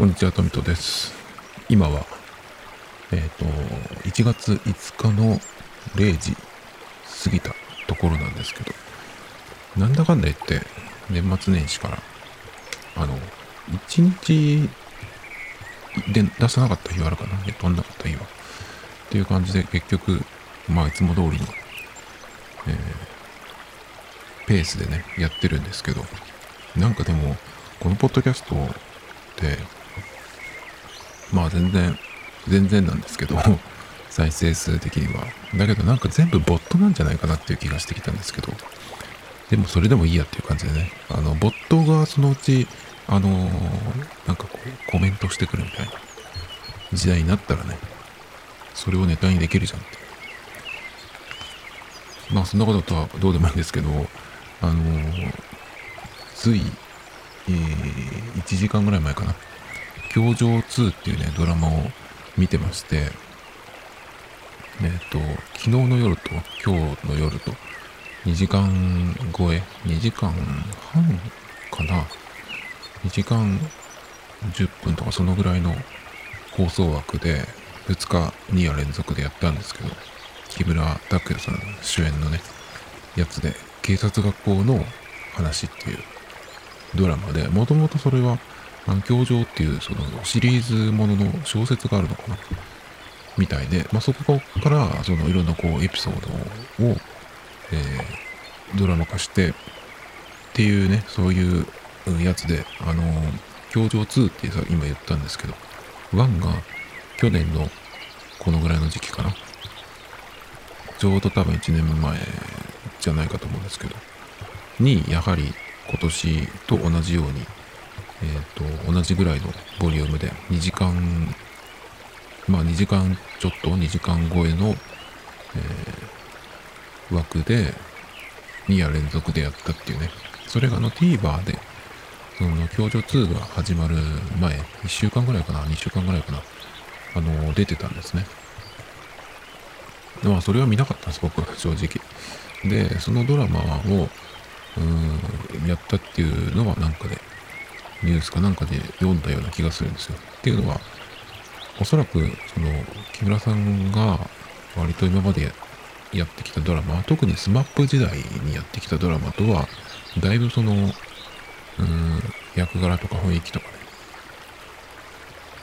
こんにちは、トミトです。今は、えっ、ー、と、1月5日の0時過ぎたところなんですけど、なんだかんだ言って、年末年始から、あの、1日で出さなかった日はあるかな、飛んなかった日は。っていう感じで、結局、まあ、いつも通りの、えー、ペースでね、やってるんですけど、なんかでも、このポッドキャストって、まあ全然、全然なんですけど、再生数的には。だけどなんか全部ボットなんじゃないかなっていう気がしてきたんですけど、でもそれでもいいやっていう感じでね、あの、ボットがそのうち、あのー、なんかこう、コメントしてくるみたいな時代になったらね、それをネタにできるじゃんって。まあそんなこととはどうでもいいんですけど、あのー、つい、えー、1時間ぐらい前かな。教場2っていうね、ドラマを見てまして、えっ、と、昨日の夜と今日の夜と、2時間超え、2時間半かな ?2 時間10分とかそのぐらいの放送枠で、2日2夜連続でやったんですけど、木村拓哉さん主演のね、やつで、警察学校の話っていうドラマで、もともとそれは環境上っていうそのシリーズものの小説があるのかな？みたいで、まあ、そこからそのいろんなこうエピソードを、えー、ドラマ化してっていうね、そういうやつで、あの、教場2ってさ今言ったんですけど、1が去年のこのぐらいの時期かな？ちょうど多分1年前じゃないかと思うんですけど、に、やはり今年と同じようにえー、と、同じぐらいのボリュームで2時間、まあ2時間ちょっと2時間超えの、えー、枠で2夜連続でやったっていうね。それがあの TVer で、その、教場2が始まる前、1週間ぐらいかな、2週間ぐらいかな、あの、出てたんですね。まあ、それは見なかったんです、僕は、正直。で、そのドラマを、うん、やったっていうのはなんかで、ニュースかなんかで読んだような気がするんですよ。っていうのは、おそらく、その、木村さんが割と今までやってきたドラマ、特に SMAP 時代にやってきたドラマとは、だいぶその、うん、役柄とか雰囲気とかね。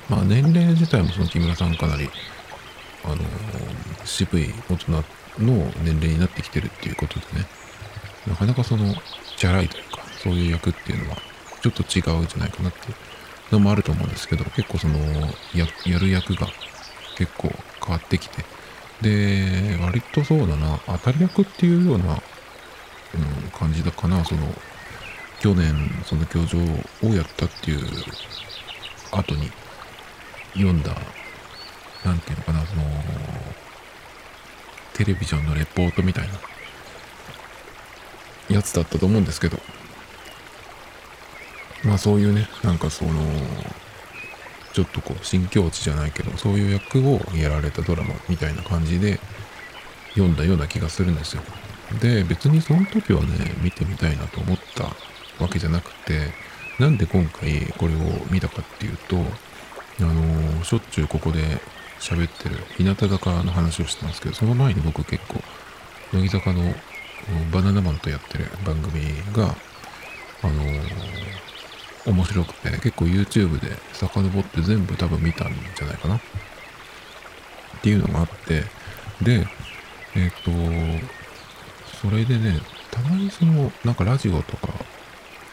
まあ年齢自体もその木村さんかなり、あの、渋い大人の年齢になってきてるっていうことでね、なかなかその、チャラいというか、そういう役っていうのは、ちょっと違うんじゃないかなっていうのもあると思うんですけど、結構その、や、やる役が結構変わってきて、で、割とそうだな、当たり役っていうような、うん、感じだかな、その、去年、その教場をやったっていう後に読んだ、なんていうのかな、その、テレビジョンのレポートみたいなやつだったと思うんですけど、まあそういうね、なんかその、ちょっとこう、新境地じゃないけど、そういう役をやられたドラマみたいな感じで読んだような気がするんですよ。で、別にその時はね、見てみたいなと思ったわけじゃなくて、なんで今回これを見たかっていうと、あのしょっちゅうここで喋ってる日向坂の話をしてますけど、その前に僕結構、乃木坂のバナナマンとやってる番組が、あの面白くて、結構 YouTube で遡って全部多分見たんじゃないかな。っていうのがあって、で、えっ、ー、と、それでね、たまにその、なんかラジオとか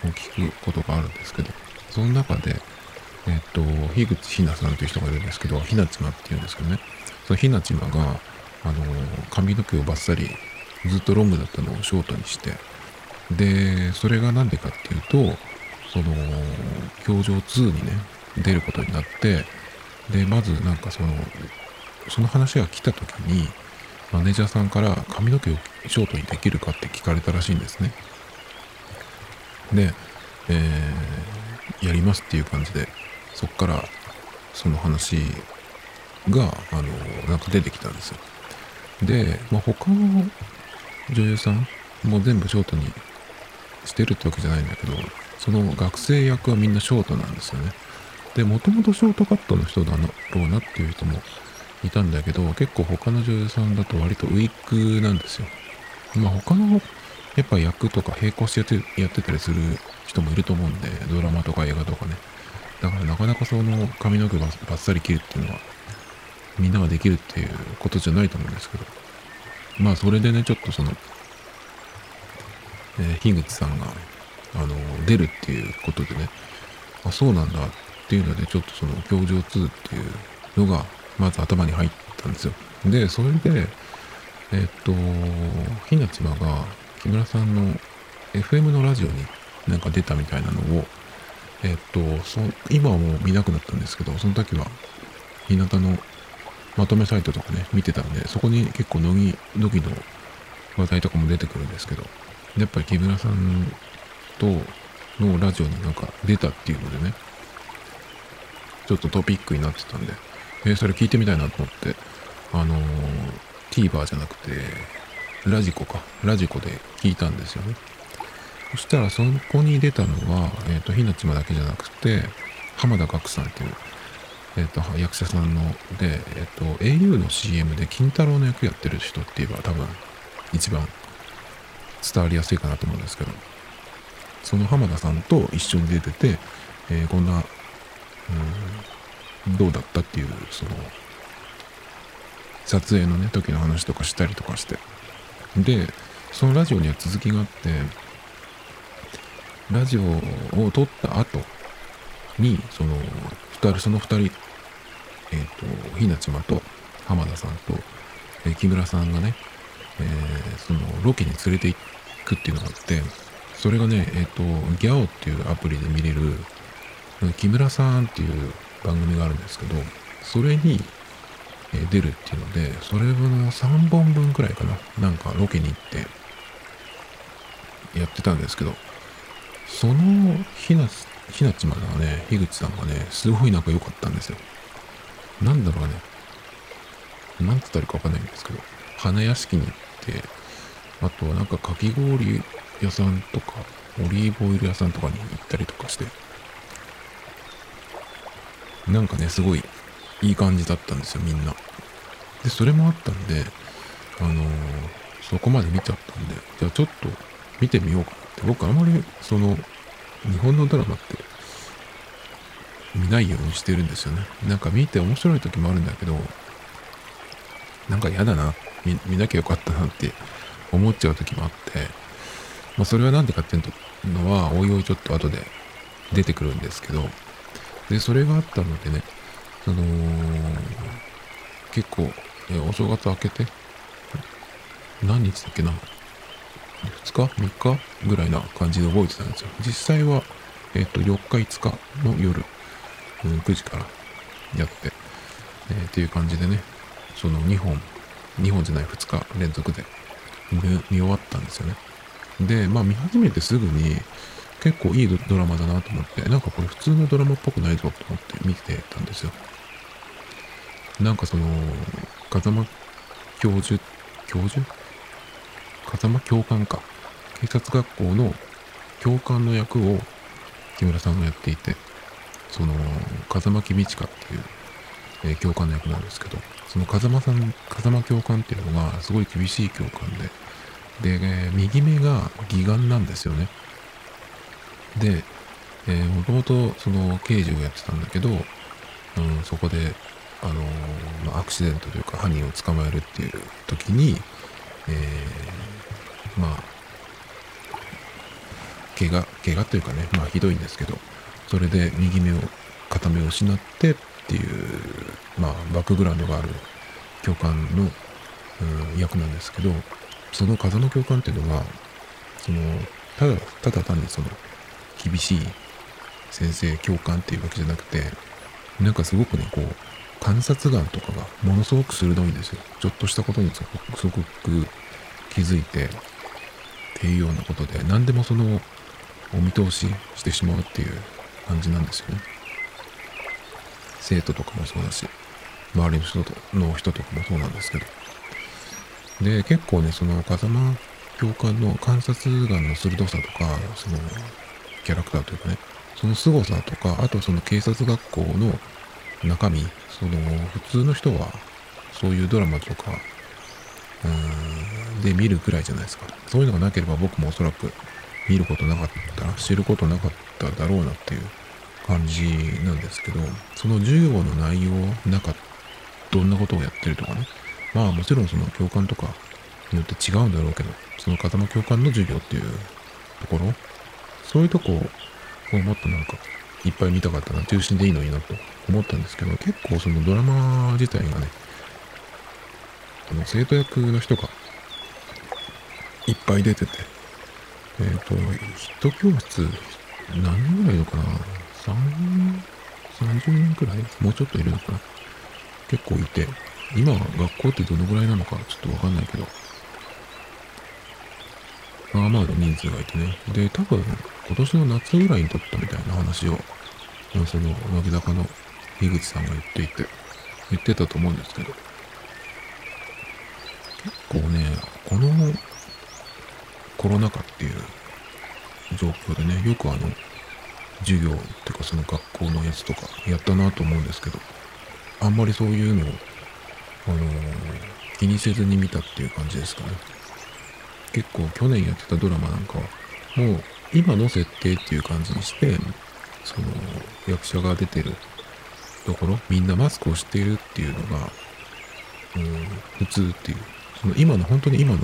を聞くことがあるんですけど、その中で、えっ、ー、と、樋口ひなさんという人がいるんですけど、ひなちまっていうんですけどね、そのひなちまが、あの、髪の毛をバッサリ、ずっとロングだったのをショートにして、で、それがなんでかっていうと、その、教場2にね、出ることになって、で、まずなんかその、その話が来た時に、マネージャーさんから髪の毛をショートにできるかって聞かれたらしいんですね。で、えー、やりますっていう感じで、そっからその話が、あの、なんか出てきたんですよ。で、まあ、他の女優さんも全部ショートにしてるってわけじゃないんだけど、その学生役はみんなショートなんですよね。で、もともとショートカットの人だろうなっていう人もいたんだけど、結構他の女優さんだと割とウィッグなんですよ。まあ他のやっぱ役とか並行してやってやってたりする人もいると思うんで、ドラマとか映画とかね。だからなかなかその髪の毛バッサリ切るっていうのは、みんなができるっていうことじゃないと思うんですけど。まあそれでね、ちょっとその、えー、樋口さんが、あの、出るっていうことでね、あ、そうなんだっていうので、ちょっとその、教場2っていうのが、まず頭に入ったんですよ。で、それで、えっと、ひなちまが、木村さんの FM のラジオになんか出たみたいなのを、えっと、そ今はもう見なくなったんですけど、その時は、日向のまとめサイトとかね、見てたんで、そこに結構乃木、乃木の話題とかも出てくるんですけど、やっぱり木村さんとのラジオになんか出たっていうのでね、ちょっとトピックになってたんで、えー、それ聞いてみたいなと思って、あのー、TVer じゃなくて、ラジコか、ラジコで聞いたんですよね。そしたらそこに出たのは、えっ、ー、と、ひなちまだけじゃなくて、浜田岳さんっていう、えっ、ー、と、役者さんの、で、えっ、ー、と、au の CM で金太郎の役やってる人って言えば多分、一番伝わりやすいかなと思うんですけど、その浜田さんと一緒に出てて、えー、こんな、うん、どうだったっていう、その、撮影のね、時の話とかしたりとかして。で、そのラジオには続きがあって、ラジオを撮った後に、その、二人、その二人、えっ、ー、と、ひなちまと浜田さんと、えー、木村さんがね、えー、その、ロケに連れて行くっていうのがあって、それがね、えっ、と、ギャオっていうアプリで見れる、木村さんっていう番組があるんですけど、それに、え出るっていうので、それ分の3本分くらいかな。なんかロケに行って、やってたんですけど、そのひな、ひなちまがね、樋口さんがね、すごい仲良かったんですよ。なんだろうね。なんつったらいいかわかんないんですけど、花屋敷に行って、あとはなんかかき氷屋さんとか、オリーブオイル屋さんとかに行ったりとかして、なんかね、すごいいい感じだったんですよ、みんな。で、それもあったんで、あのー、そこまで見ちゃったんで、じゃあちょっと見てみようかなって。僕あんまり、その、日本のドラマって見ないようにしてるんですよね。なんか見て面白い時もあるんだけど、なんか嫌だな、見見なきゃよかったなって思っちゃう時もあって、まあそれはなんでかっていうのは、おいおいちょっと後で出てくるんですけど、で、それがあったのでね、その、結構、えお正月明けて、何日だっけな2日 ?3 日？ぐらいな感じで覚えてたんですよ。実際は、えっ、と、4日5日の夜、うん、9時からやって、えー、っていう感じでね、その2本、2本じゃない2日連続で見終わったんですよね。で、まあ見始めてすぐに結構いいドラマだなと思って、なんかこれ普通のドラマっぽくないぞと思って見てたんですよ。なんかその、風間教授、教授？風間教官か。警察学校の教官の役を木村さんがやっていて、その、風間公親っていう、えー、教官の役なんですけど、その風間さん、風間教官っていうのがすごい厳しい教官で、で、え、右目が義眼なんですよね。で、え、もともとその刑事をやってたんだけど、うん、そこで、あの、まあ、アクシデントというか犯人を捕まえるっていう時に、えー、まあ、怪我、怪我というかね、まあひどいんですけど、それで右目を、片目を失ってっていう、まあバックグラウンドがある教官の、うん、役なんですけど、その風の教官っていうのが、その、ただ、ただ単にその、厳しい先生、教官っていうわけじゃなくて、なんかすごくね、こう、観察眼とかがものすごく鋭いんですよ。ちょっとしたことにすごく気づいて、っていうようなことで、何でもその、お見通ししてしまうっていう感じなんですよね。生徒とかもそうだし、周りの人との人とかもそうなんですけど。で、結構ね、その風間教官の観察眼の鋭さとか、そのキャラクターというかね、その凄さとか、あとその警察学校の中身、その普通の人はそういうドラマとか、うん、で見るくらいじゃないですか。そういうのがなければ僕もおそらく見ることなかった、知ることなかっただろうなっていう感じなんですけど、その授業の内容、なんか、どんなことをやってるとかね。まあもちろんその教官とかによって違うんだろうけど、その風間教官の授業っていうところ、そういうとこをもっとなんかいっぱい見たかったな、中心でいいのになと思ったんですけど、結構そのドラマ自体がね、あの生徒役の人がいっぱい出てて、えっ、ー、と、一教室何人ぐらいいるのかな ?3、30人くらい？もうちょっといるのかな？結構いて、今学校ってどのぐらいなのかちょっとわかんないけど、まあまあの人数がいてね。で、多分、今年の夏ぐらいに撮ったみたいな話を、その、乃木坂の樋口さんが言っていて、言ってたと思うんですけど、結構ね、このコロナ禍っていう状況でね、よくあの、授業っていうかその学校のやつとかやったなと思うんですけど、あんまりそういうのを、あのー、気にせずに見たっていう感じですかね。結構去年やってたドラマなんかは、もう今の設定っていう感じにして、その役者が出てるところ、みんなマスクをしているっていうのが、うん、普通っていう、その今の、本当に今の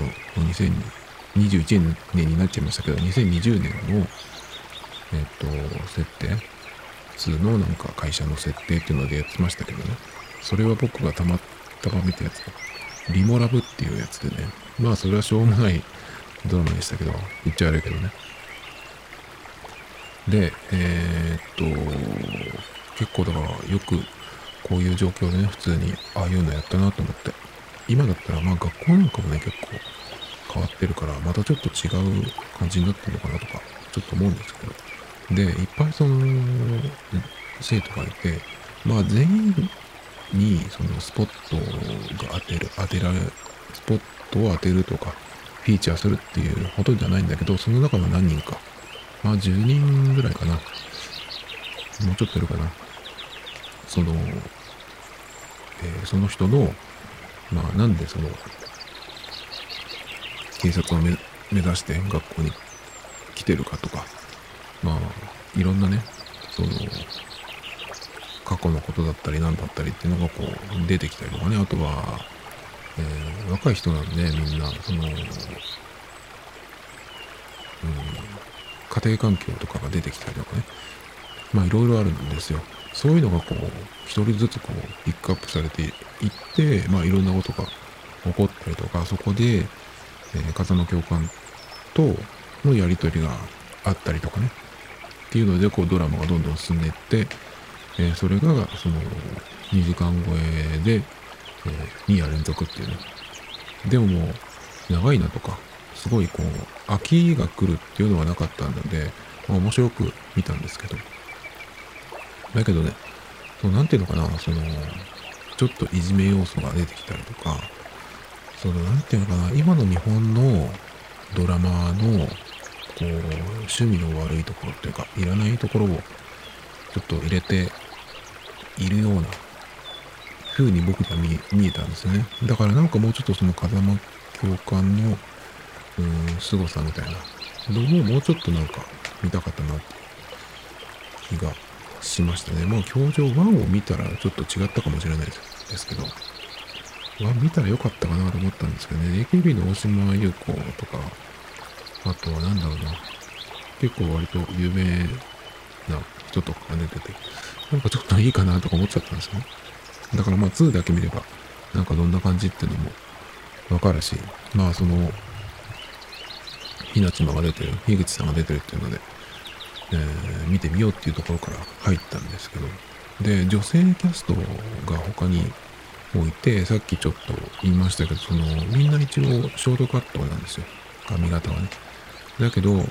2021年になっちゃいましたけど、2020年の、えっ、と、設定、普通のなんか会社の設定っていうのでやってましたけどね、それは僕がたまたま見たやつリモラブっていうやつでね、まあそれはしょうもないドラマでしたけど、言っちゃ悪いけどね。で、えー、っと、結構だからよくこういう状況でね、普通にああいうのやったなと思って。今だったらまあ学校なんかもね、結構変わってるから、またちょっと違う感じになってるのかなとか、ちょっと思うんですけど。で、いっぱいその、生徒がいて、まあ全員にそのスポットが当てる、当てられ、スポットを当てるとか、フィーチャーするっていうほとんどじゃないんだけど、その中の何人か、まあ10人ぐらいかな。もうちょっといるかな。その、えー、その人の、まあなんでその、警察を目指して学校に来てるかとか、まあ、いろんなね、その、過去のことだったり何だったりっていうのがこう出てきたりとかね、あとは、えー、若い人なんでみんな、その、うん、家庭環境とかが出てきたりとかね、まあいろいろあるんですよ。そういうのがこう、一人ずつこう、ピックアップされていって、まあいろんなことが起こったりとか、そこで、えー、風間教官とのやりとりがあったりとかね、っていうので、こうドラマがどんどん進んでいって、えー、それがその2時間超えで、えー、2夜連続っていうね。でももう長いなとか、すごいこう、飽きが来るっていうのはなかったので、まあ、面白く見たんですけど。だけどね、そのなんていうのかな、その、ちょっといじめ要素が出てきたりとか、その、なんていうのかな、今の日本のドラマの、こう、趣味の悪いところっていうか、いらないところをちょっと入れているような風に僕には見えたんですね。だからなんかもうちょっとその風間教官の、うん、凄さみたいなのももうちょっとなんか見たかったなって気がしましたね。まあ、教場1を見たらちょっと違ったかもしれないですけど、1見たらよかったかなと思ったんですけどね、AKB の大島優子とか、あとは何だろうな、結構割と有名な人とかが出てて、なんかちょっといいかなとか思っちゃったんですよね。だからまあ2だけ見れば、なんかどんな感じっていうのもわかるし、まあその、ひなちまが出てる、樋口さんが出てるっていうので、えー、見てみようっていうところから入ったんですけど、で、女性キャストが他にもいて、さっきちょっと言いましたけど、その、みんな一応ショートカットなんですよ。髪型はね。だけど、あのー、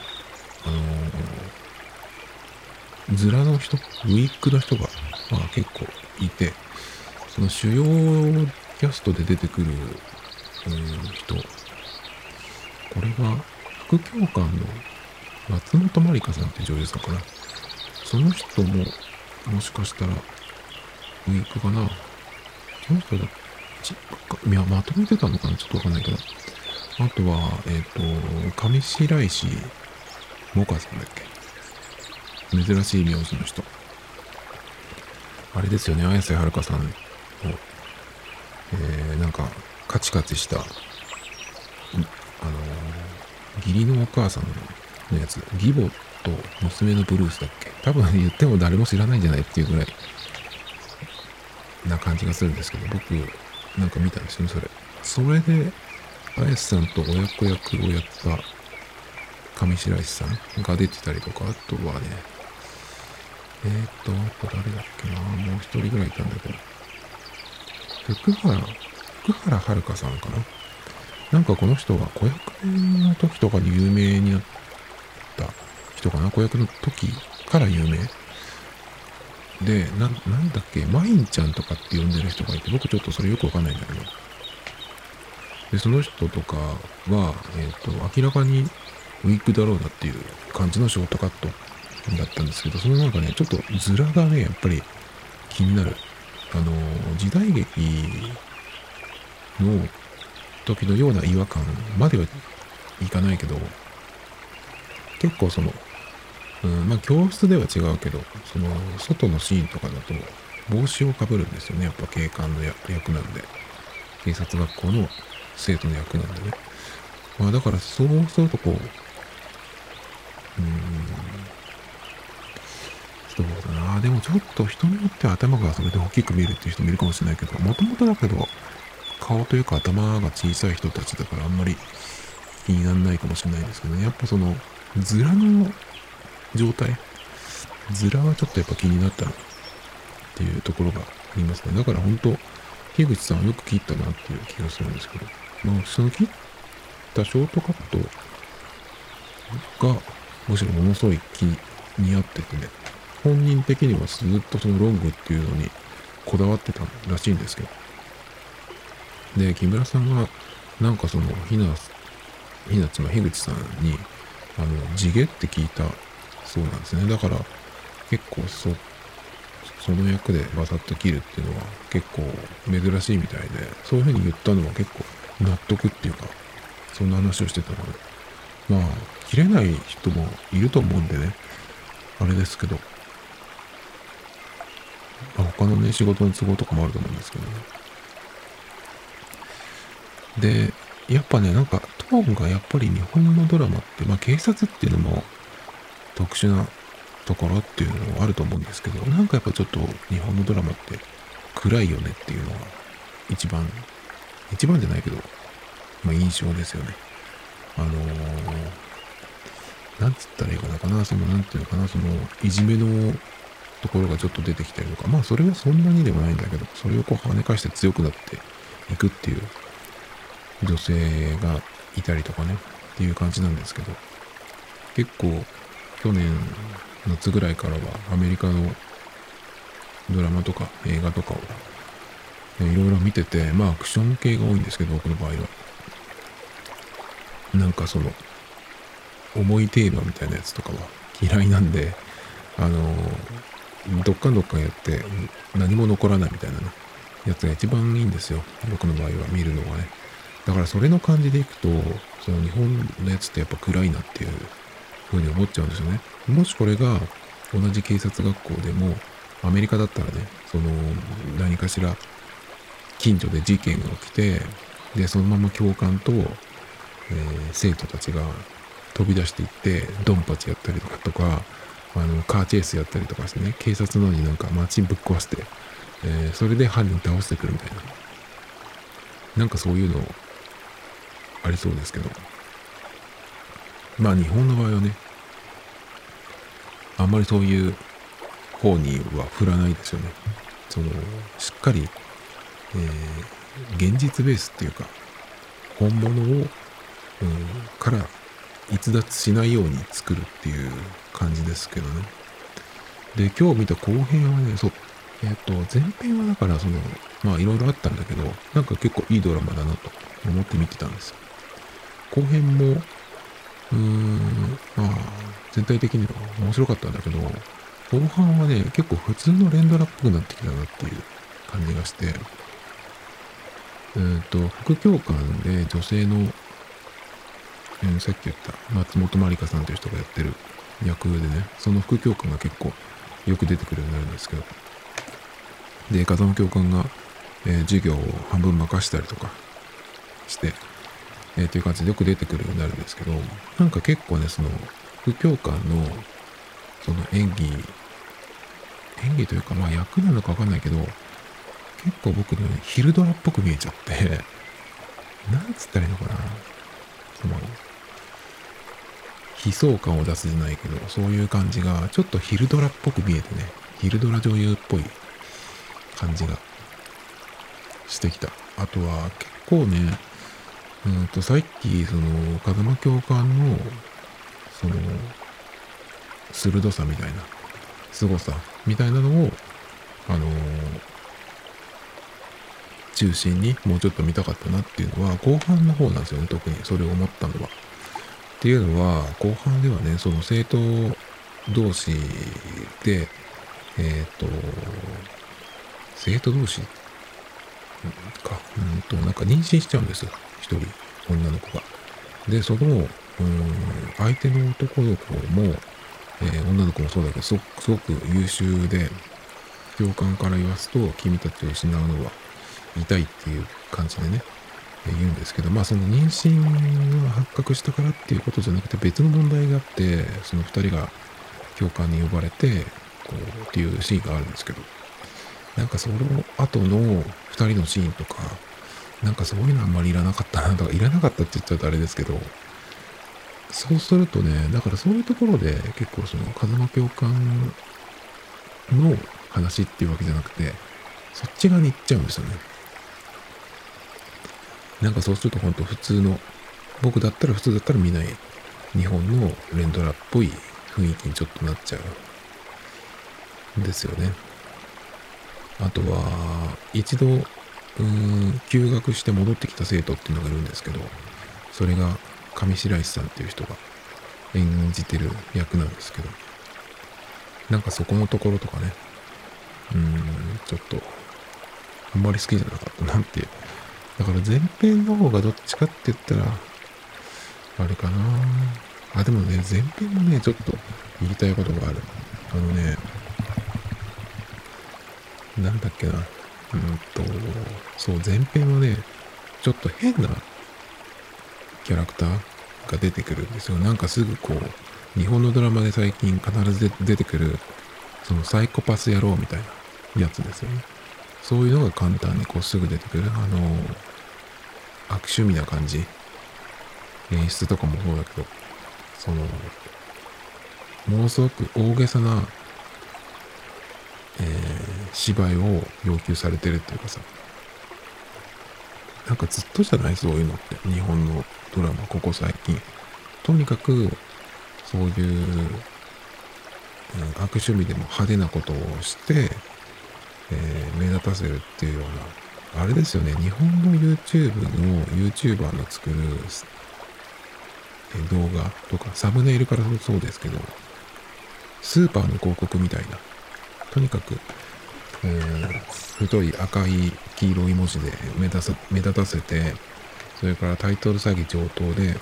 ズラの人、ウィッグの人が、まあ結構いて、その主要キャストで出てくる、うん、人、これは副教官の松本まりかさんって女優さんかな。その人も、もしかしたら、ウィークかな。その人だ、ちいや、まとめてたのかなちょっとわかんないけど。あとは、えっ、ー、と、上白石萌歌さんだっけ珍しい名字の人。あれですよね、綾瀬はるかさんの、えー、なんか、カチカチした、あの、義理のお母さんのやつ、義母と娘のブルースだっけ？多分言っても誰も知らないんじゃないっていうぐらいな感じがするんですけど、僕、なんか見たんですよね、それ。それで、綾瀬さんと親子役をやった上白石さんが出てたりとか、あとはね、えー、っと、あと誰だっけな。もう一人ぐらいいたんだけど、福原、福原遥さんかな。なんかこの人が子役の時とかに有名になった人かな。子役の時から有名。で、な、なんだっけ、マインちゃんとかって呼んでる人がいて、僕ちょっとそれよくわかんないんだけど。で、その人とかは、えっ、ー、と、明らかにウィークだろうなっていう感じのショートカット。だったんですけど、そのなんかね、ちょっとズラがね、やっぱり気になる。あの、時代劇の時のような違和感まではいかないけど、結構その、うん、まあ教室では違うけど、その外のシーンとかだと帽子をかぶるんですよね。やっぱ警官の役なんで。警察学校の生徒の役なんでね。まあだからそうするとこう、うん、そうだな。でもちょっと人によっては頭がそれで大きく見えるっていう人もいるかもしれないけど、もともとだけど、顔というか頭が小さい人たちだからあんまり気にならないかもしれないですけどね。やっぱその、ズラの状態、ズラはちょっとやっぱ気になったっていうところがありますね。だから本当、樋口さんはよく切ったなっていう気がするんですけど、まあ、その切ったショートカットが、むしろものすごい気に合っててね、本人的にはずっとそのロングっていうのにこだわってたらしいんですけど。で、木村さんが、なんかその、ひな、ひなつま樋口さんに、あの、地毛って聞いたそうなんですね。だから、結構そ、その役でバサッと切るっていうのは結構珍しいみたいで、そういう風に言ったのは結構納得っていうか、そんな話をしてたので、まあ、切れない人もいると思うんでね、あれですけど、まあ、他のね、仕事の都合とかもあると思うんですけどね。で、やっぱね、なんかトーンがやっぱり日本のドラマって、まあ警察っていうのも特殊なところっていうのもあると思うんですけど、なんかやっぱちょっと日本のドラマって暗いよねっていうのが一番、一番じゃないけど、まあ印象ですよね。あのー、なんつったらいいかなかな、その、なんていうのかな、その、いじめのところがちょっと出てきたりとか、まあそれはそんなにでもないんだけど、それをこう跳ね返して強くなっていくっていう女性がいたりとかね、っていう感じなんですけど、結構去年夏ぐらいからはアメリカのドラマとか映画とかをいろいろ見てて、まあアクション系が多いんですけど、僕の場合は。なんかその、重いテーマみたいなやつとかは嫌いなんで、あのどっかんどっかんやって何も残らないみたいなね、やつが一番いいんですよ。僕の場合は見るのがね。だからそれの感じでいくと、その日本のやつってやっぱ暗いなっていうふうに思っちゃうんですよね。もしこれが同じ警察学校でも、アメリカだったらね、その何かしら近所で事件が起きて、で、そのまま教官と、えー、生徒たちが飛び出していって、ドンパチやったりとかとか、あの、カーチェイスやったりとかしてね、警察のになんか街ぶっ壊して、えー、それで犯人倒してくるみたいな。なんかそういうのありそうですけど。まあ日本の場合はね、あんまりそういう方には振らないですよね。その、しっかり、えー、現実ベースっていうか、本物を、うん、から逸脱しないように作るっていう感じですけどね。で、今日見た後編はね、そう、えっ、ー、と、前編はだからその、まあいろいろあったんだけど、なんか結構いいドラマだなと思って見てたんですよ。後編も、うーん、まあ、全体的には面白かったんだけど、後半はね、結構普通の連ドラっぽくなってきたなっていう感じがして、えっ、と、副教官で女性の、え、さっき言った松本まりかさんという人がやってる役でね、その副教官が結構よく出てくるようになるんですけど、で、風間教官が、えー、授業を半分任したりとかして、えー、という感じでよく出てくるようになるんですけど、なんか結構ね、その、副教官の、その演技、演技というか、まあ役なのかわかんないけど、結構僕のね、昼ドラっぽく見えちゃって、なんつったらいいのかな。その、悲壮感を出すじゃないけど、そういう感じが、ちょっと昼ドラっぽく見えてね、昼ドラ女優っぽい感じがしてきた。あとは、結構ね、うんと、さっき、その、風間教官の、その、鋭さみたいな、凄さみたいなのを、あのー、中心にもうちょっと見たかったなっていうのは、後半の方なんですよね、特にそれを思ったのは。っていうのは、後半ではね、その生徒同士で、えっ、ー、と、生徒同士か、うんと、なんか妊娠しちゃうんですよ。一人、女の子が。で、その、うん、相手の男の子も、えー、女の子もそうだけど、すごく優秀で、教官から言わすと、君たちを失うのは痛いっていう感じでね、言うんですけど、まあその妊娠が発覚したからっていうことじゃなくて別の問題があって、その2人が教官に呼ばれて、こうっていうシーンがあるんですけど、なんかその後の2人のシーンとか、なんかそういうのあんまりいらなかったなとか、いらなかったって言っちゃうとあれですけど、そうするとね、だからそういうところで結構その風間教官の話っていうわけじゃなくて、そっち側に行っちゃうんですよね。なんかそうすると本当普通の、僕だったら普通だったら見ない日本の連ドラっぽい雰囲気にちょっとなっちゃうんですよね。あとは、一度、うーん、休学して戻ってきた生徒っていうのがいるんですけど、それが上白石さんっていう人が演じてる役なんですけど、なんかそこのところとかね、うーん、ちょっと、あんまり好きじゃなかったなっていうだから前編の方がどっちかって言ったら、あれかなあ、でもね、前編もね、ちょっと言いたいことがある。あのね、なんだっけな。うんと、そう、前編はね、ちょっと変なキャラクターが出てくるんですよ。なんかすぐこう、日本のドラマで最近必ず出てくる、そのサイコパス野郎みたいなやつですよね。そういうのが簡単にこうすぐ出てくる。あの、悪趣味な感じ？演出とかもそうだけど、その、ものすごく大げさな、えー、芝居を要求されてるっていうかさ、なんかずっとじゃない？そういうのって。日本のドラマ、ここ最近。とにかく、そういう、うん、悪趣味でも派手なことをして、えー、目立たせるっていうような、あれですよね、日本の YouTube の YouTuber の作る、動画とか、サムネイルからそうですけど、スーパーの広告みたいな、とにかく、えー、太い赤い黄色い文字で目立目立たせて、それからタイトル詐欺上等で、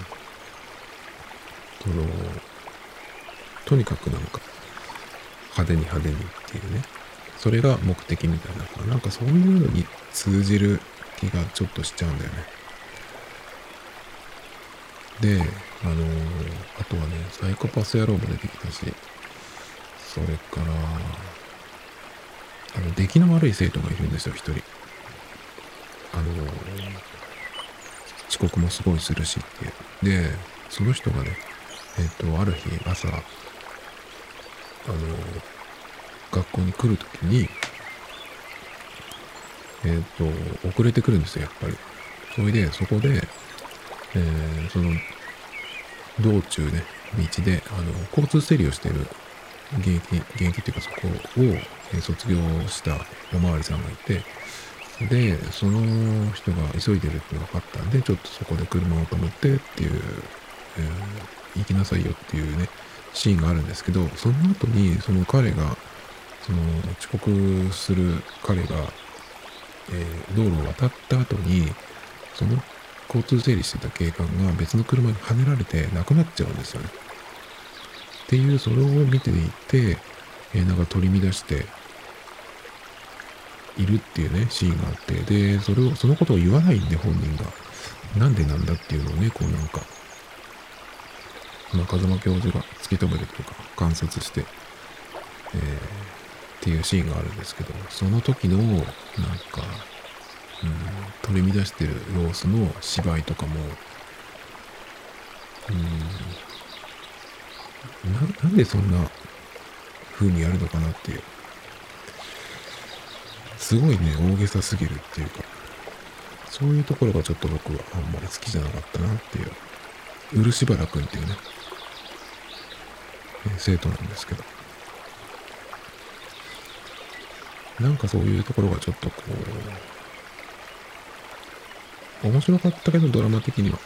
その、とにかくなんか、派手に派手にっていうね、それが目的みたいなから、なんかそういうのに通じる気がちょっとしちゃうんだよね。で、あのー、あとはね、サイコパス野郎も出てきたし、それから、あの、出来の悪い生徒がいるんですよ、一人。あのー、遅刻もすごいするしっていう。で、その人がね、えっ、ー、と、ある日朝、あのー学校に来るときに、えっ、ー、と、遅れてくるんですよ、やっぱり。それで、そこで、えー、その、道中ね、道で、あの、交通整理をしてる現役、現役っていうかそこを、えー、卒業したおまわりさんがいて、で、その人が急いでるって分かったんで、ちょっとそこで車を止めてっていう、えー、行きなさいよっていうね、シーンがあるんですけど、その後に、その彼が、その遅刻する彼が、えー、道路を渡った後に、その交通整理してた警官が別の車にはねられて亡くなっちゃうんですよね。っていう、それを見ていて、えー、なんか取り乱しているっていうね、シーンがあって、で、それを、そのことを言わないんで、本人が。なんでなんだっていうのをね、こうなんか、まあ、風間教授が突き止めるというか、観察して、えー、っていうシーンがあるんですけど、その時の、なんか、うん、取り乱してる様子の芝居とかも、うん、ななんでそんな風にやるのかなっていう。すごいね、大げさすぎるっていうか、そういうところがちょっと僕はあんまり好きじゃなかったなっていう。漆原くんっていうね、生徒なんですけど。なんかそういうところがちょっとこう、面白かったけどドラマ的には、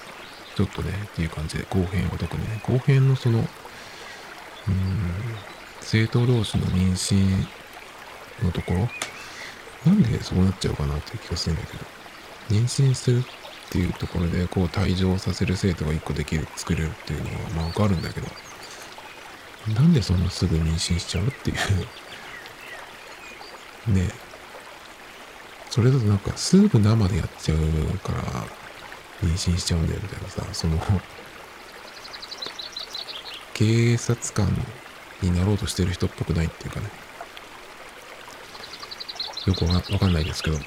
ちょっとね、っていう感じで、後編は特にね、後編のその、うん、生徒同士の妊娠のところ、なんでそうなっちゃうかなっていう気がするんだけど、妊娠するっていうところで、こう退場させる生徒が一個できる、作れるっていうのは、まあわかるんだけど、なんでそんなすぐ妊娠しちゃうっていうねそれだとなんかすぐ生でやっちゃうから妊娠しちゃうんだよみたいなさ、その警察官になろうとしてる人っぽくないっていうかね。よくわかんないですけど。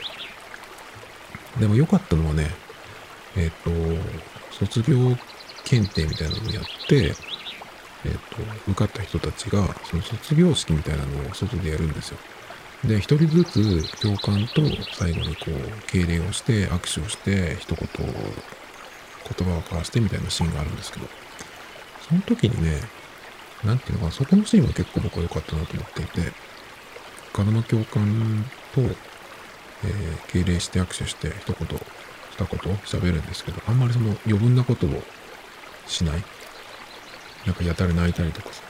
でも良かったのはね、えっ、ー、と、卒業検定みたいなのをやって、えっ、ー、と、受かった人たちが、その卒業式みたいなのを外でやるんですよ。で、一人ずつ教官と最後にこう、敬礼をして、握手をして、一言、言葉を交わしてみたいなシーンがあるんですけど、その時にね、なんていうのかな、そこのシーンは結構僕は良かったなと思っていて、風間教官と、えー、敬礼して握手して、一言、二言喋るんですけど、あんまりその余分なことをしない。なんかやたら泣いたりとかさ、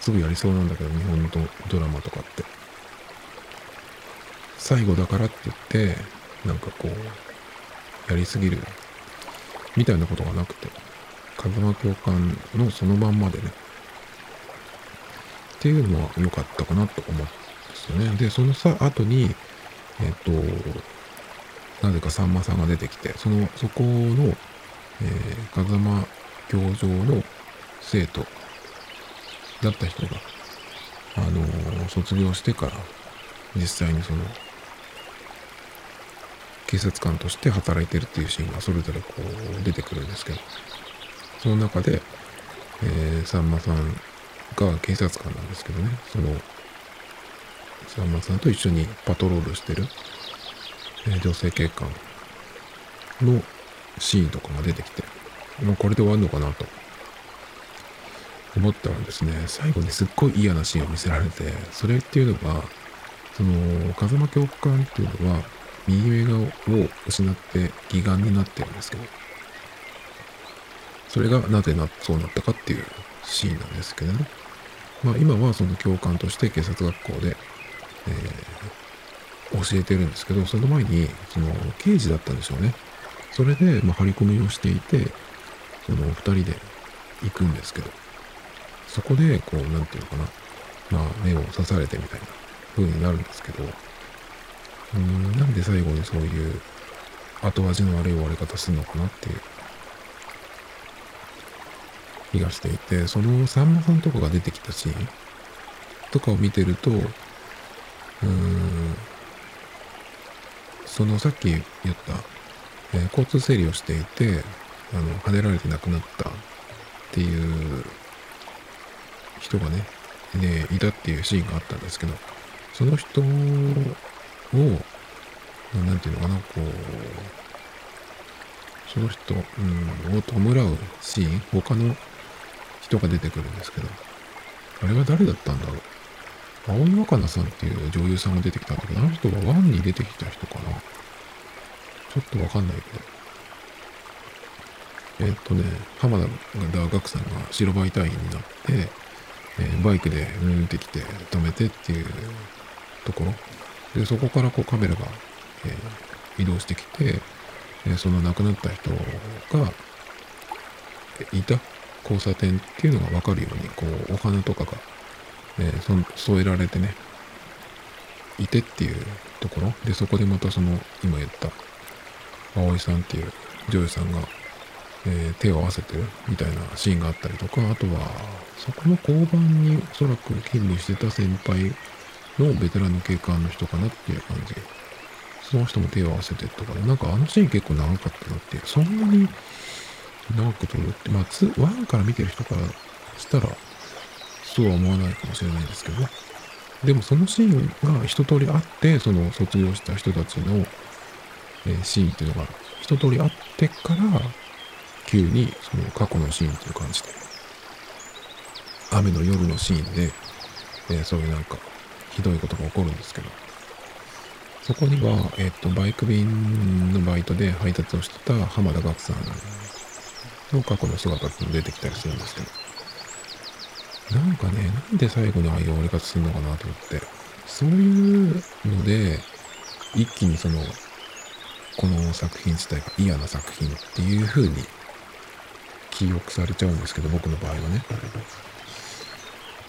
すぐやりそうなんだけど、日本のドラマとかって。最後だからって言って、なんかこう、やりすぎる、みたいなことがなくて、風間教官のそのまんまでね、っていうのは良かったかなと思うんですよね。で、そのさ、後に、えっ、と、なぜかさんまさんが出てきて、その、そこの、えー、風間教場の生徒だった人が、あのー、卒業してから、実際にその、警察官として働いてるっていうシーンがそれぞれこう出てくるんですけど、その中で、えー、さんまさんが警察官なんですけどね、その、さんまさんと一緒にパトロールしてる、えー、女性警官のシーンとかが出てきて、もうこれで終わるのかなと。思ったらですね、最後にすっごい嫌なシーンを見せられて、それっていうのが、その、風間教官っていうのは、右目を失って義眼になってるんですけど、それがなぜな、そうなったかっていうシーンなんですけどね。まあ今はその教官として警察学校で、えー、教えてるんですけど、その前に、その刑事だったんでしょうね。それで、まあ、張り込みをしていて、その二人で行くんですけど、そこで、こう、なんていうのかな、まあ、目を刺されてみたいな風になるんですけど、うん、なんで最後にそういう後味の悪い終わり方するのかなっていう気がしていて、そのさんまさんとかが出てきたシーンとかを見てると、うん、そのさっき言った、えー、交通整理をしていて、あの、跳ねられて亡くなったっていう人がね、ね、いたっていうシーンがあったんですけど、その人を、なんていうのかな、こう、その人、うん、を弔うシーン、他の人が出てくるんですけど、あれは誰だったんだろう。青井若菜さんっていう女優さんが出てきたんだけど、あの人はワンに出てきた人かな。ちょっとわかんないけど。えっとね、浜田大学さんが白バイ隊員になって、えーバイクでうんってきて止めてっていうところでそこからこうカメラが、えー移動してきて、えーその亡くなった人がいた交差点っていうのが分かるようにこうお花とかが、えーそ添えられてねいてっていうところ。でそこでまたその今言った葵さんっていう女優さんが、えー手を合わせてるみたいなシーンがあったりとかあとはそこの交番におそらく勤務してた先輩のベテランの警官の人かなっていう感じ。その人も手を合わせてとかね。なんかあのシーン結構長かったなって。そんなに長く撮るってまあ2 1から見てる人からしたらそうは思わないかもしれないですけどね。でもそのシーンが一通りあってその卒業した人たちの、えーシーンっていうのが一通りあってから急にその過去のシーンっていう感じで雨の夜のシーンで、えーそういうなんかひどいことが起こるんですけど。そこには、えっとバイク便のバイトで配達をしてた浜田岳さんの過去の姿っていうの出てきたりするんですけど。なんかねなんで最後にああいう終わり方するのかなと思って。そういうので一気にそのこの作品自体が嫌な作品っていう風に記憶されちゃうんですけど僕の場合はね。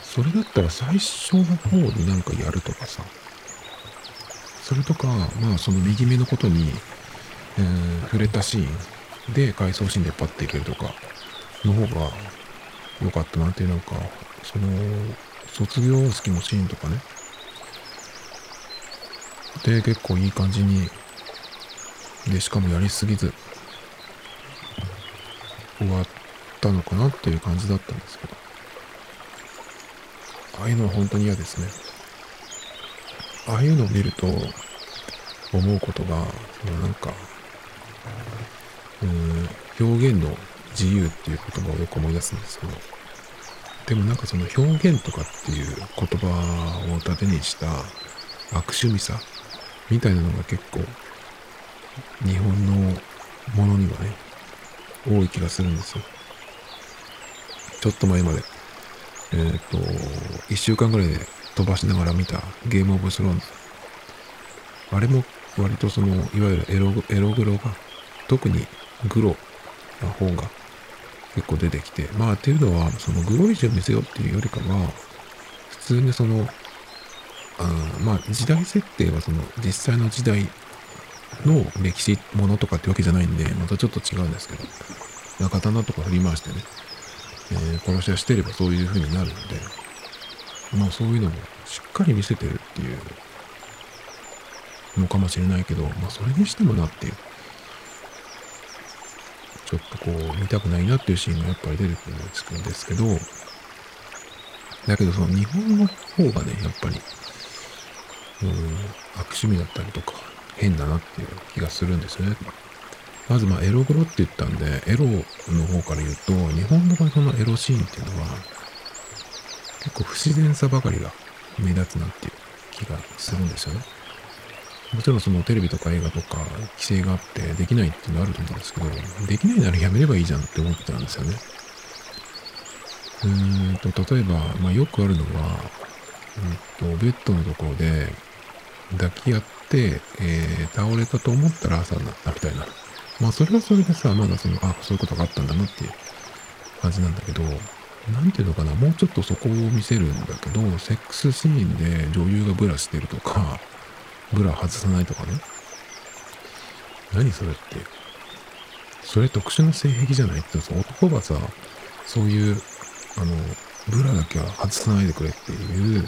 それだったら最初の方になんかやるとかさ。それとかまあその右目のことに、えー触れたシーン。で回想シーンでパッていけるとかの方が良かったなっていうなんかその卒業式のシーンとかね。で結構いい感じにでしかもやりすぎず終わったのかなっていう感じだったんですけど。ああいうのは本当に嫌ですね。ああいうのを見ると思うことがそのなんかうん表現の自由っていう言葉をよく思い出すんですけどでもなんかその表現とかっていう言葉を盾にした悪趣味さみたいなのが結構日本のものにはね多い気がするんですよ。ちょっと前までえっ、と1週間ぐらいで飛ばしながら見たゲームオブスローンズ。あれも割とそのいわゆるエロエログロが特にグロな方が結構出てきてまあっていうのはそのグロい字を見せようっていうよりかは普通にそのあまあ時代設定はその実際の時代の歴史ものとかってわけじゃないんでまたちょっと違うんですけど刀とか振り回してね、えー殺し屋してればそういう風になるのでまあそういうのもしっかり見せてるっていうのかもしれないけどまあそれにしてもなっていうちょっとこう見たくないなっていうシーンがやっぱり出てくるんですけどだけどその日本の方がねやっぱりうん悪趣味だったりとか変だなっていう気がするんですよね。まずまエログロって言ったんでエロの方から言うと日本の場合そのエロシーンっていうのは結構不自然さばかりが目立つなっていう気がするんですよね。もちろんそのテレビとか映画とか規制があってできないっていうのはあると思うんですけどできないならやめればいいじゃんって思ってたんですよね。うーんと例えば、まあ、よくあるのは、うん、とベッドのところで抱き合って、えー倒れたと思ったら朝になったみたいな。まあそれはそれでさまだそのあそういうことがあったんだなっていう感じなんだけどなんていうのかなもうちょっとそこを見せるんだけどセックスシーンで女優がブラしてるとかブラ外さないとかね。何それって。それ特殊な性癖じゃないってさ男がさそういうあのブラだけは外さないでくれっていう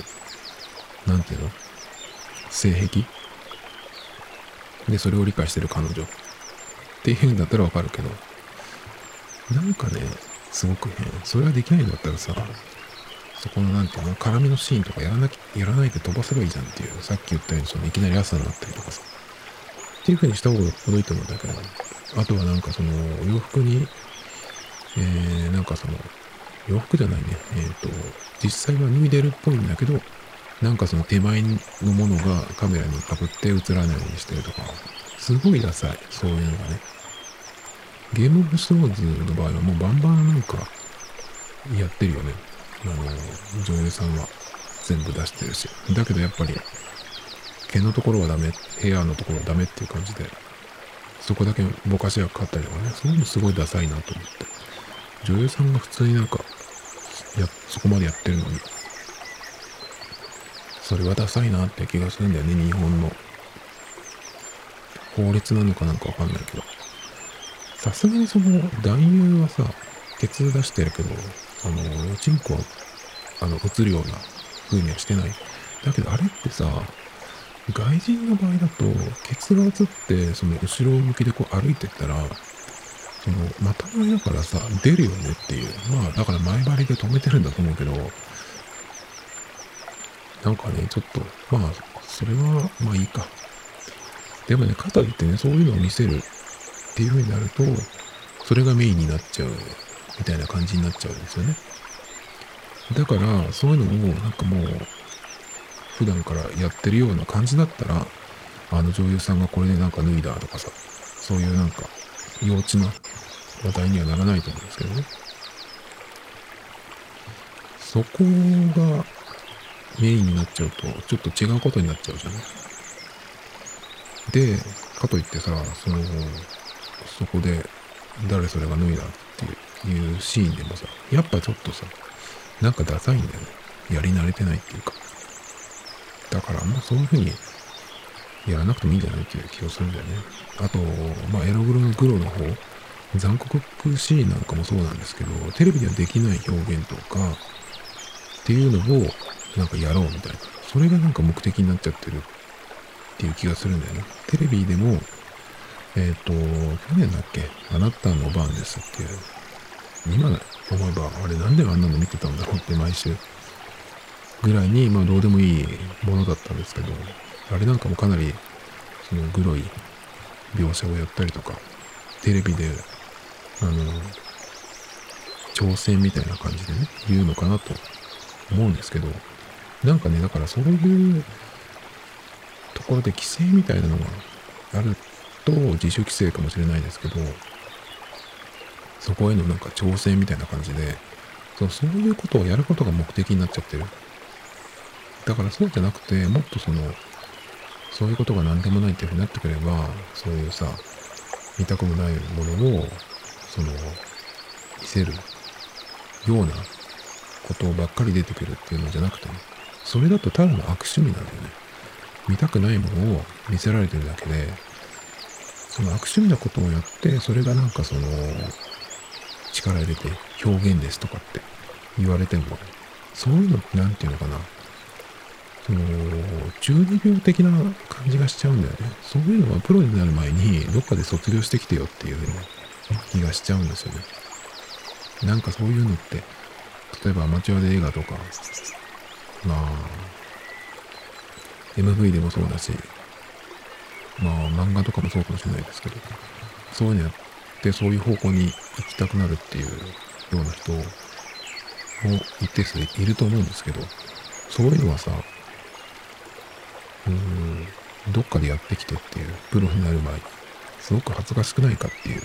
なんていうの？性癖？でそれを理解してる彼女。っていうんだったらわかるけどなんかねすごく変それができないんだったらさそこのなんていうの絡みのシーンとかやらなきやらないで飛ばせばいいじゃんっていうさっき言ったようにそのいきなり朝になったりとかさっていう風にした方がよっぽどいいと思うんだけどあとはなんかその洋服にえー、なんかその洋服じゃないねえっ、と実際は脱いでるっぽいんだけどなんかその手前のものがカメラにかぶって映らないようにしてるとかすごいダサいそういうのがねゲームオブスローズの場合はもうバンバンなんかやってるよねあの、女優さんは全部出してるし。だけどやっぱり、毛のところはダメ、ヘアのところはダメっていう感じで、そこだけぼかしがかかったりとかね、そういうのすごいダサいなと思って。女優さんが普通になんか、や、そこまでやってるのに、それはダサいなって気がするんだよね、日本の。法律なのかなんかわかんないけど。さすがにその男優はさ、ケツ出してるけど、あの、チンコは、あの、映るような風にはしてない。だけどあれってさ、外人の場合だと、ケツが映って、その後ろ向きでこう歩いてったら、その、また前だからさ、出るよねっていう。まあ、だから前張りで止めてるんだと思うけど、なんかね、ちょっと、まあ、それは、まあいいか。でもね、かといってね、そういうのを見せるっていう風になると、それがメインになっちゃう、みたいな感じになっちゃうんですよね。だから、そういうのを、なんかもう、普段からやってるような感じだったら、あの女優さんがこれでなんか脱いだとかさ、そういうなんか、幼稚な話題にはならないと思うんですけどね。そこがメインになっちゃうと、ちょっと違うことになっちゃうじゃない。で、かといってさ、その、そこで、誰それが脱いだっていうシーンでもさ、やっぱちょっとさ、なんかダサいんだよね。やり慣れてないっていうか。だからもうそういう風にやらなくてもいいんじゃないっていう気がするんだよね。あと、まあ、エログロのグロの方、残酷シーンなんかもそうなんですけど、テレビではできない表現とか、っていうのをなんかやろうみたいな。それがなんか目的になっちゃってるっていう気がするんだよね。テレビでも、えっ、ー、と、去年だっけ？あなたの番ですっていう。今思えば、あれなんであんなの見てたんだろうって毎週ぐらいに、まあどうでもいいものだったんですけど、あれなんかもかなり、そのグロい描写をやったりとか、テレビで、あの、挑戦みたいな感じでね、言うのかなと思うんですけど、なんかね、だからそういうところで規制みたいなのがあると自主規制かもしれないですけど、そこへのなんか挑戦みたいな感じで、そうそういうことをやることが目的になっちゃってる。だからそうじゃなくて、もっとその、そういうことが何でもないっていうふうになってくれば、そういうさ、見たくもないものを、その、見せるようなことばっかり出てくるっていうのじゃなくてね、それだとただの悪趣味なんだよね。見たくないものを見せられてるだけで、その悪趣味なことをやって、それがなんかその、力入れて表現ですとかって言われても、そういうのって何て言うのかな。その、中二病的な感じがしちゃうんだよね。そういうのはプロになる前に、どっかで卒業してきてよっていうね、気がしちゃうんですよね。なんかそういうのって、例えばアマチュアで映画とか、まあ、MV でもそうだし、まあ漫画とかもそうかもしれないですけど、そういうのやってそういう方向に行きたくなるっていうような人も一定数いると思うんですけど、そういうのはさ、うーん、どっかでやってきてっていう、プロになる前に、すごく恥ずかしくないかっていう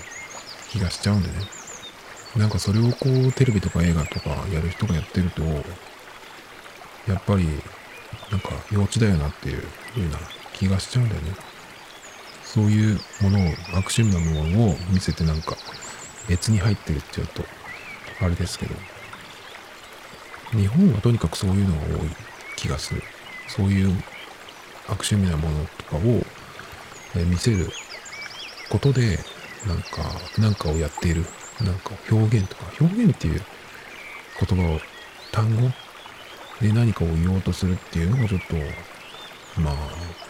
気がしちゃうんでね。なんかそれをこう、テレビとか映画とかやる人がやってると、やっぱり、なんか幼稚だよなっていう風な気がしちゃうんだよね。そういうものを、悪趣味なものを見せてなんか、別に入ってるって言うと、あれですけど、日本はとにかくそういうのが多い気がする。そういう悪趣味なものとかを、え見せることで、なんか、なんかをやっている。なんか表現とか、表現っていう言葉を、単語で何かを言おうとするっていうのがちょっと、まあ、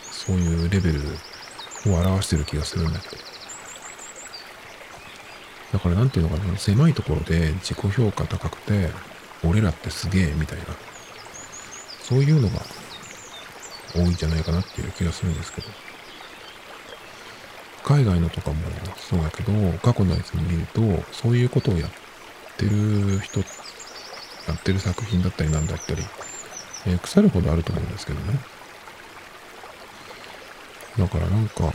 そういうレベルを表してる気がするんだけど。だからなんていうのかな、狭いところで自己評価高くて、俺らってすげえみたいな、そういうのが多いんじゃないかなっていう気がするんですけど。海外のとかもそうだけど、過去のやつに見ると、そういうことをやってる人、やってる作品だったりなんだったり、えー、腐るほどあると思うんですけどね。だからなんか、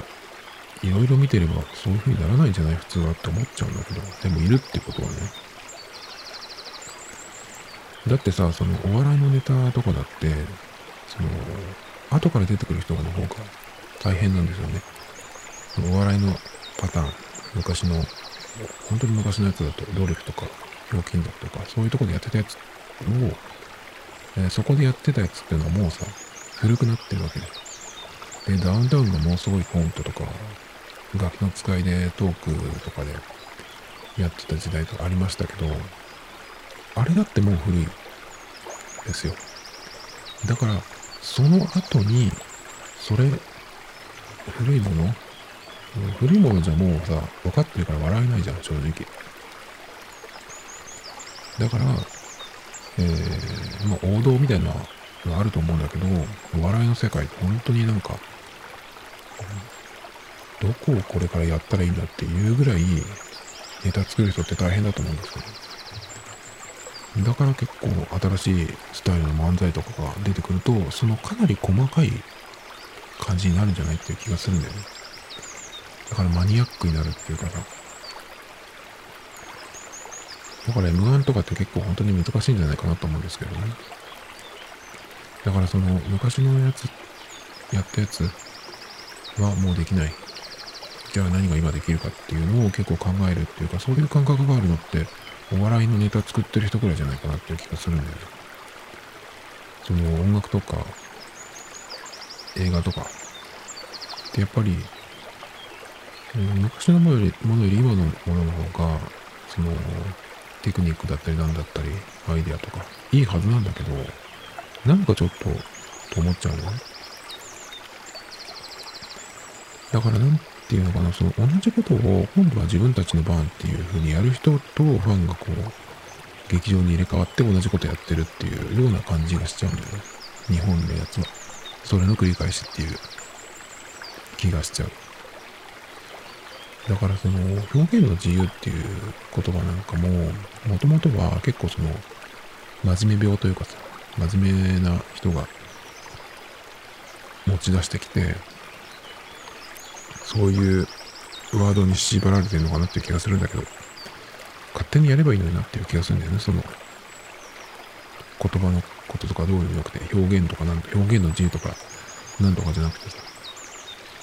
いろいろ見てればそういう風にならないんじゃない？普通はって思っちゃうんだけど、でもいるってことはね。だってさそのお笑いのネタとかだってその後から出てくる人の方が大変なんですよねお笑いのパターン昔の本当に昔のやつだと努力とかひょうきん族とかそういうとこでやってたやつを、えーそこでやってたやつっていうのはもうさ古くなってるわけででダウンタウンがもうすごいコントとか楽器の使いでトークとかでやってた時代とかありましたけどあれだってもう古いですよだからその後にそれ古いもの古いものじゃもうさ分かってるから笑えないじゃん正直だからえーまあ王道みたいなのはあると思うんだけどお笑いの世界って本当になんかどこをこれからやったらいいんだっていうぐらいネタ作る人って大変だと思うんですよね。だから結構新しいスタイルの漫才とかが出てくるとそのかなり細かい感じになるんじゃないっていう気がするんだよね。だからマニアックになるっていうかさだから M1 とかって結構本当に難しいんじゃないかなと思うんですけどね。だからその昔のやつやったやつはもうできない。じゃあ何が今できるかっていうのを結構考えるっていうかそういう感覚があるのってお笑いのネタ作ってる人くらいじゃないかなっていう気がするんだよね。その音楽とか映画とか。ってやっぱり、昔のものよりものより今のものの方がそのテクニックだったりなんだったりアイデアとか。いいはずなんだけどなんかちょっとと思っちゃうの。ねだからなんていうのかなその同じことを今度は自分たちの番っていう風にやる人とファンがこう劇場に入れ替わって同じことやってるっていうような感じがしちゃうんだよね。日本のやつは。それの繰り返しっていう気がしちゃう。だからその表現の自由っていう言葉なんかももともとは結構その真面目病というかさ真面目な人が持ち出してきてそういうワードに縛られてるのかなっていう気がするんだけど勝手にやればいいのになっていう気がするんだよねその言葉のこととかどういうのじゃなくて表現とかなん表現の自由とかなんとかじゃなくてさ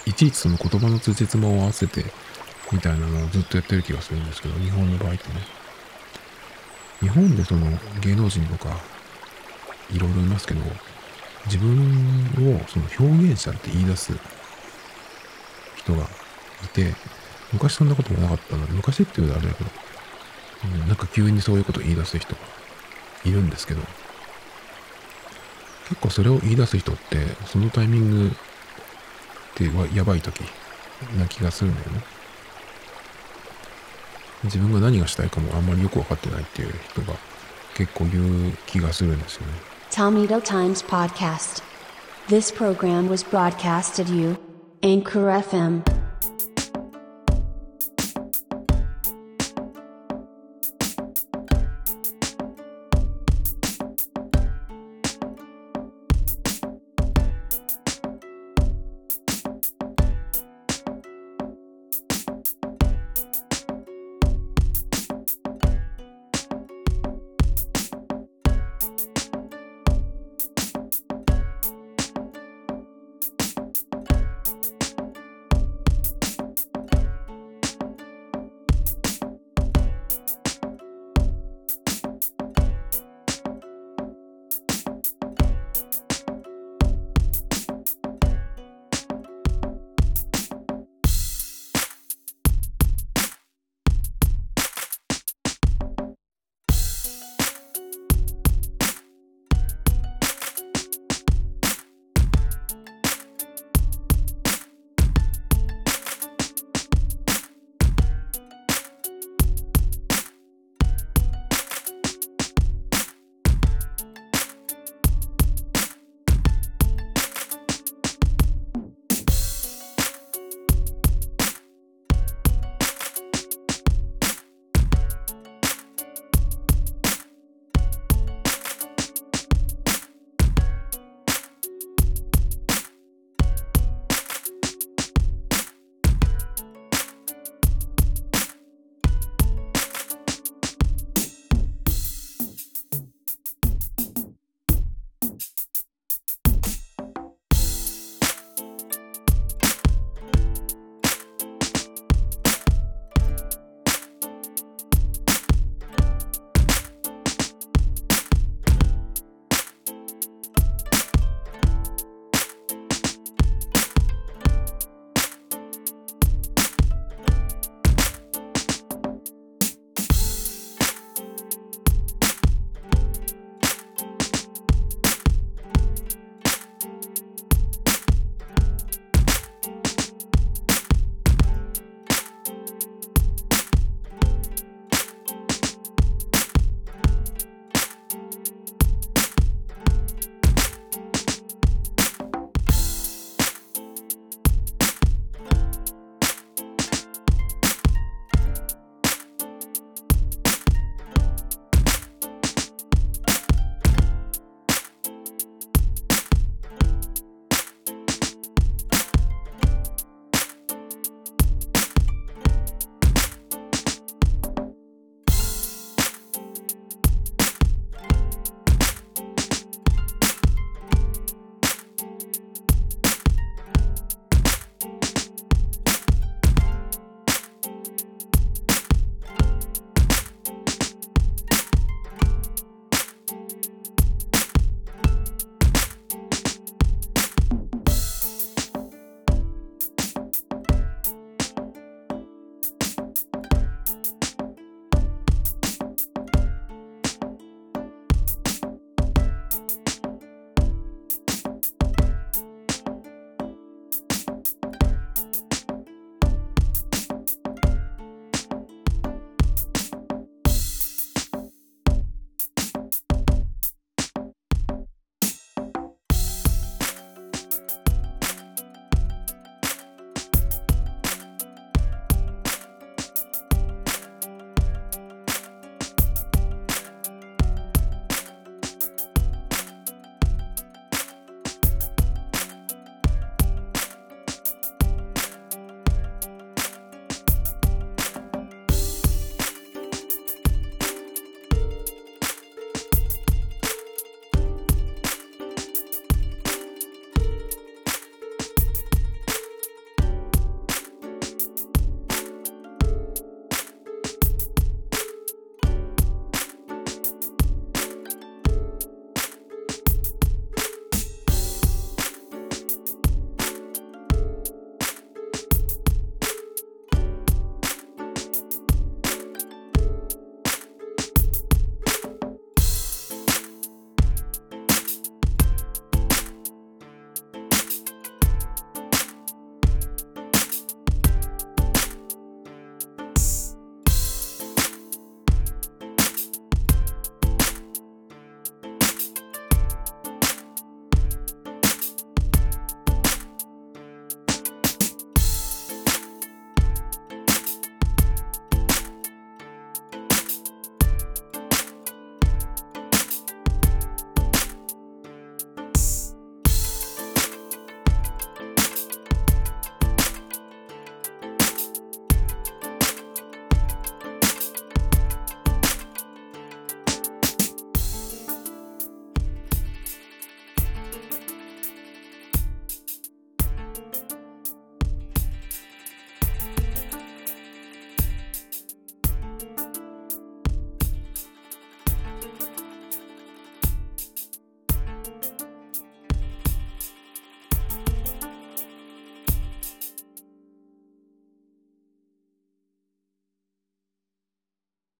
いちいちその言葉の通説も合わせてみたいなのをずっとやってる気がするんですけど日本の場合ってね。日本でその芸能人とかいろいろいますけど自分をその表現者って言い出す人がいて昔そんなこともなかったので昔っていうのはあれだけど、うんなんか急にそういうこと言い出す人がいるんですけど結構それを言い出す人ってそのタイミングってはやばい時な気がするんだよね。自分が何がしたいかもあんまりよく分かってないっていう人が結構いう気がするんですよね Tomito Times Podcast. This program was broadcasted you, Anchor FM.